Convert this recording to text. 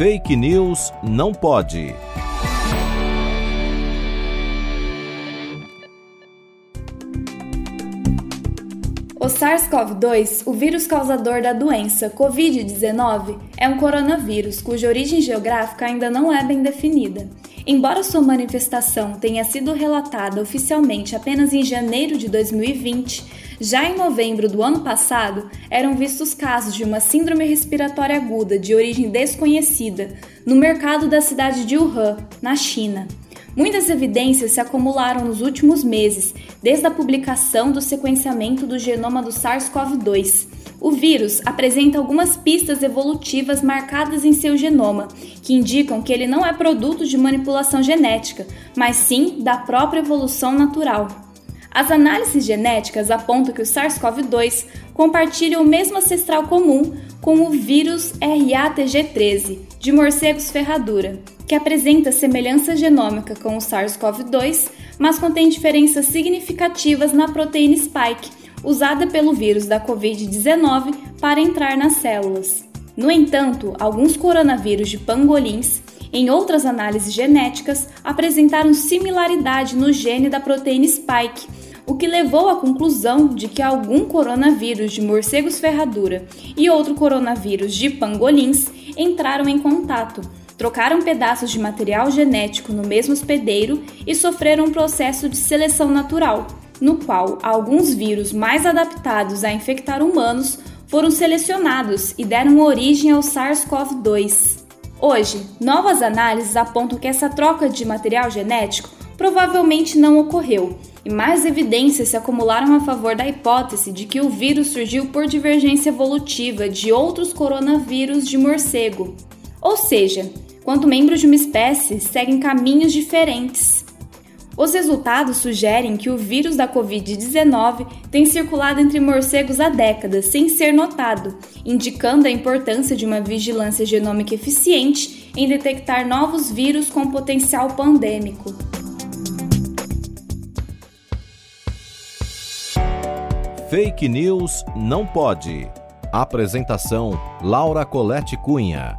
Fake News não pode. O SARS-CoV-2, o vírus causador da doença Covid-19, é um coronavírus cuja origem geográfica ainda não é bem definida. Embora sua manifestação tenha sido relatada oficialmente apenas em janeiro de 2020, já em novembro do ano passado eram vistos casos de uma síndrome respiratória aguda de origem desconhecida no mercado da cidade de Wuhan, na China. Muitas evidências se acumularam nos últimos meses, desde a publicação do sequenciamento do genoma do SARS-CoV-2. O vírus apresenta algumas pistas evolutivas marcadas em seu genoma, que indicam que ele não é produto de manipulação genética, mas sim da própria evolução natural. As análises genéticas apontam que o SARS-CoV-2 compartilha o mesmo ancestral comum com o vírus RATG13, de morcegos ferradura, que apresenta semelhança genômica com o SARS-CoV-2, mas contém diferenças significativas na proteína spike, usada pelo vírus da Covid-19 para entrar nas células. No entanto, alguns coronavírus de pangolins, em outras análises genéticas, apresentaram similaridade no gene da proteína spike, o que levou à conclusão de que algum coronavírus de morcegos ferradura e outro coronavírus de pangolins entraram em contato, trocaram pedaços de material genético no mesmo hospedeiro e sofreram um processo de seleção natural, no qual alguns vírus mais adaptados a infectar humanos foram selecionados e deram origem ao SARS-CoV-2. Hoje, novas análises apontam que essa troca de material genético provavelmente não ocorreu, e mais evidências se acumularam a favor da hipótese de que o vírus surgiu por divergência evolutiva de outros coronavírus de morcego. Ou seja, quando membros de uma espécie seguem caminhos diferentes. Os resultados sugerem que o vírus da Covid-19 tem circulado entre morcegos há décadas sem ser notado, indicando a importância de uma vigilância genômica eficiente em detectar novos vírus com potencial pandêmico. Fake News não pode. Apresentação: Laura Colette Cunha.